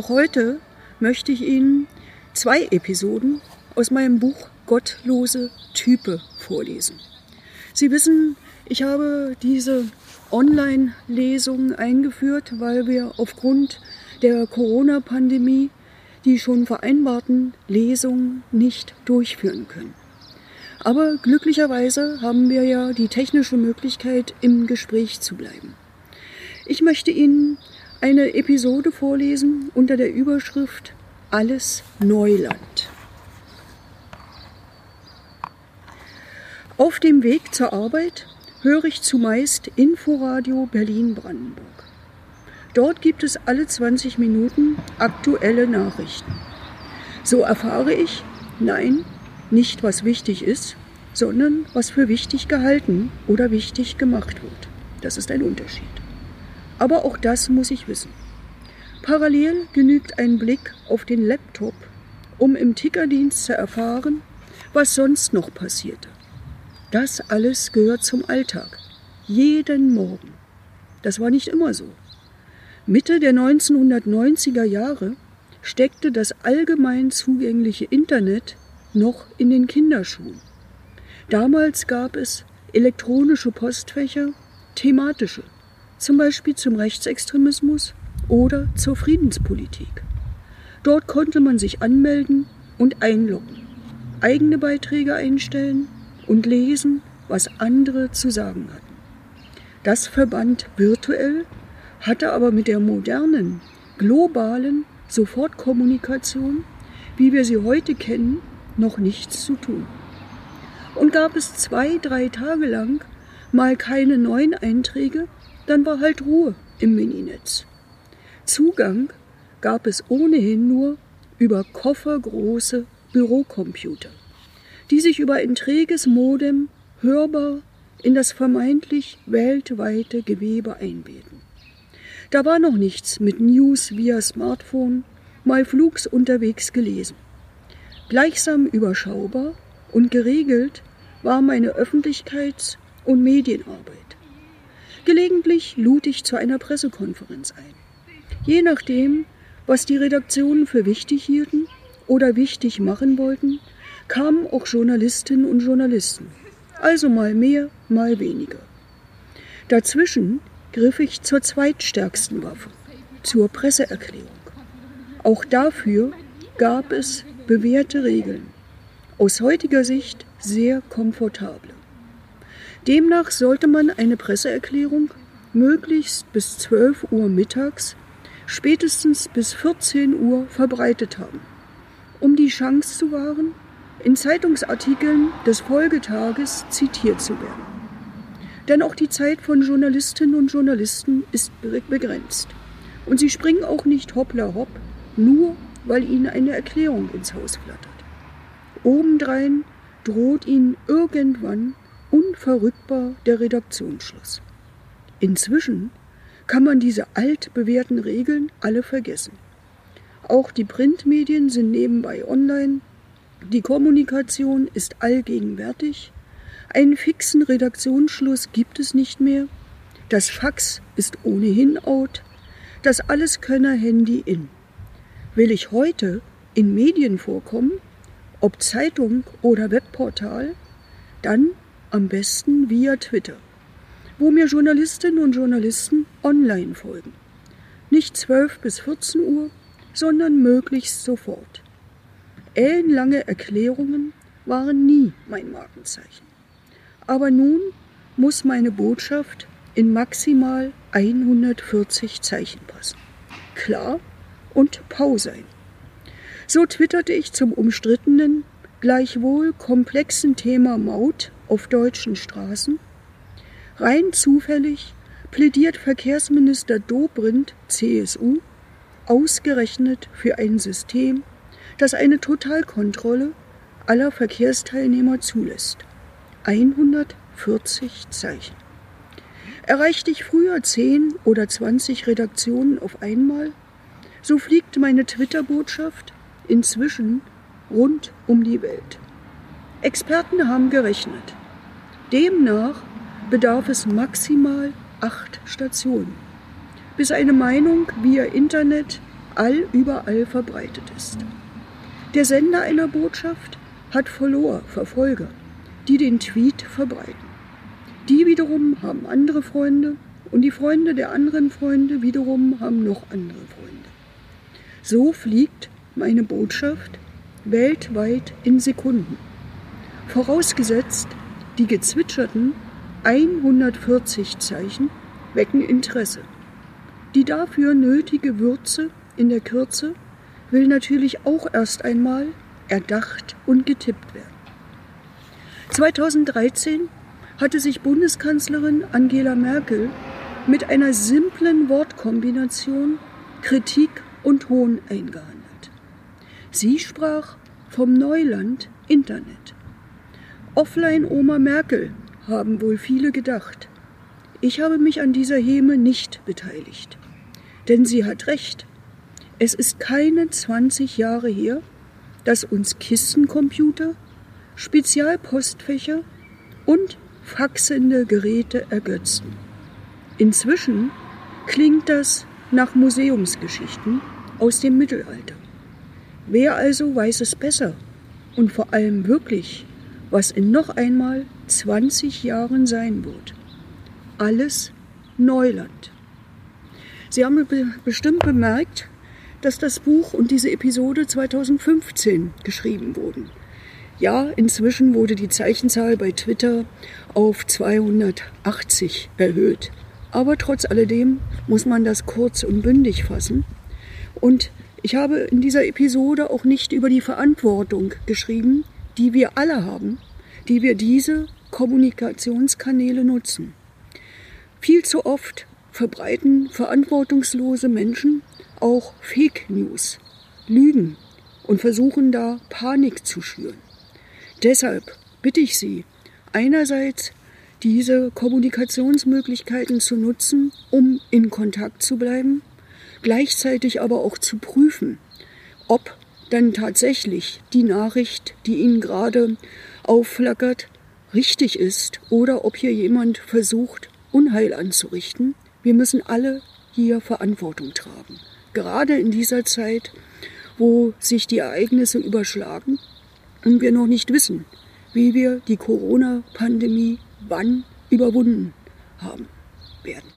Auch heute möchte ich Ihnen zwei Episoden aus meinem Buch Gottlose Type vorlesen. Sie wissen, ich habe diese Online-Lesung eingeführt, weil wir aufgrund der Corona-Pandemie die schon vereinbarten Lesungen nicht durchführen können. Aber glücklicherweise haben wir ja die technische Möglichkeit, im Gespräch zu bleiben. Ich möchte Ihnen eine Episode vorlesen unter der Überschrift Alles Neuland. Auf dem Weg zur Arbeit höre ich zumeist Inforadio Berlin-Brandenburg. Dort gibt es alle 20 Minuten aktuelle Nachrichten. So erfahre ich, nein, nicht was wichtig ist, sondern was für wichtig gehalten oder wichtig gemacht wird. Das ist ein Unterschied. Aber auch das muss ich wissen. Parallel genügt ein Blick auf den Laptop, um im Tickerdienst zu erfahren, was sonst noch passierte. Das alles gehört zum Alltag. Jeden Morgen. Das war nicht immer so. Mitte der 1990er Jahre steckte das allgemein zugängliche Internet noch in den Kinderschuhen. Damals gab es elektronische Postfächer, thematische, zum Beispiel zum Rechtsextremismus oder zur Friedenspolitik. Dort konnte man sich anmelden und einloggen, eigene Beiträge einstellen und lesen, was andere zu sagen hatten. Das verband virtuell, hatte aber mit der modernen, globalen Sofortkommunikation, wie wir sie heute kennen, noch nichts zu tun. Und gab es zwei, drei Tage lang mal keine neuen Einträge, dann war halt Ruhe im Mininetz. Zugang gab es ohnehin nur über koffergroße Bürocomputer, die sich über ein träges Modem hörbar in das vermeintlich weltweite Gewebe einbeten. Da war noch nichts mit News via Smartphone, mal flugs unterwegs gelesen. Gleichsam überschaubar und geregelt war meine Öffentlichkeits- und Medienarbeit. Gelegentlich lud ich zu einer Pressekonferenz ein. Je nachdem, was die Redaktionen für wichtig hielten oder wichtig machen wollten, kamen auch Journalistinnen und Journalisten. Also mal mehr, mal weniger. Dazwischen griff ich zur zweitstärksten Waffe, zur Presseerklärung. Auch dafür gab es bewährte Regeln, aus heutiger Sicht sehr komfortable. Demnach sollte man eine Presseerklärung möglichst bis 12 Uhr mittags, spätestens bis 14 Uhr verbreitet haben, um die Chance zu wahren, in Zeitungsartikeln des Folgetages zitiert zu werden. Denn auch die Zeit von Journalistinnen und Journalisten ist begrenzt. Und sie springen auch nicht hoppla hopp nur weil ihnen eine Erklärung ins Haus flattert. Obendrein droht ihnen irgendwann unverrückbar der Redaktionsschluss. Inzwischen kann man diese altbewährten Regeln alle vergessen. Auch die Printmedien sind nebenbei online, die Kommunikation ist allgegenwärtig, einen fixen Redaktionsschluss gibt es nicht mehr, das Fax ist ohnehin out, das Alleskönner-Handy in. Will ich heute in Medien vorkommen, ob Zeitung oder Webportal, dann am besten via Twitter, wo mir Journalistinnen und Journalisten online folgen. Nicht 12 bis 14 Uhr, sondern möglichst sofort. Ellenlange Erklärungen waren nie mein Markenzeichen. Aber nun muss meine Botschaft in maximal 140 Zeichen passen. Klar, und Pau sein. So twitterte ich zum umstrittenen, gleichwohl komplexen Thema Maut auf deutschen Straßen. Rein zufällig plädiert Verkehrsminister Dobrindt, CSU, ausgerechnet für ein System, das eine Totalkontrolle aller Verkehrsteilnehmer zulässt. 140 Zeichen. Erreichte ich früher 10 oder 20 Redaktionen auf einmal, so fliegt meine Twitter-Botschaft inzwischen rund um die Welt. Experten haben gerechnet. Demnach bedarf es maximal acht Stationen, bis eine Meinung via Internet allüberall verbreitet ist. Der Sender einer Botschaft hat Follower, Verfolger, die den Tweet verbreiten. Die wiederum haben andere Freunde und die Freunde der anderen Freunde wiederum haben noch andere Freunde. So fliegt meine Botschaft weltweit in Sekunden. Vorausgesetzt, die gezwitscherten 140 Zeichen wecken Interesse. Die dafür nötige Würze in der Kürze will natürlich auch erst einmal erdacht und getippt werden. 2013 hatte sich Bundeskanzlerin Angela Merkel mit einer simplen Wortkombination Kritik und Hohn eingehandelt. Sie sprach vom Neuland Internet. Offline Oma Merkel haben wohl viele gedacht. Ich habe mich an dieser Häme nicht beteiligt. Denn sie hat recht. Es ist keine 20 Jahre her, dass uns Kistencomputer, Spezialpostfächer und faxende Geräte ergötzten. Inzwischen klingt das nach Museumsgeschichten aus dem Mittelalter. Wer also weiß es besser und vor allem wirklich, was in noch einmal 20 Jahren sein wird? Alles Neuland. Sie haben bestimmt bemerkt, dass das Buch und diese Episode 2015 geschrieben wurden. Ja, inzwischen wurde die Zeichenzahl bei Twitter auf 280 erhöht. Aber trotz alledem muss man das kurz und bündig fassen. Und ich habe in dieser Episode auch nicht über die Verantwortung geschrieben, die wir alle haben, die wir diese Kommunikationskanäle nutzen. Viel zu oft verbreiten verantwortungslose Menschen auch Fake News, Lügen und versuchen da Panik zu schüren. Deshalb bitte ich Sie, einerseits diese Kommunikationsmöglichkeiten zu nutzen, um in Kontakt zu bleiben, gleichzeitig aber auch zu prüfen, ob dann tatsächlich die Nachricht, die Ihnen gerade aufflackert, richtig ist oder ob hier jemand versucht, Unheil anzurichten. Wir müssen alle hier Verantwortung tragen. Gerade in dieser Zeit, wo sich die Ereignisse überschlagen und wir noch nicht wissen, wie wir die Corona-Pandemie wann überwunden haben werden.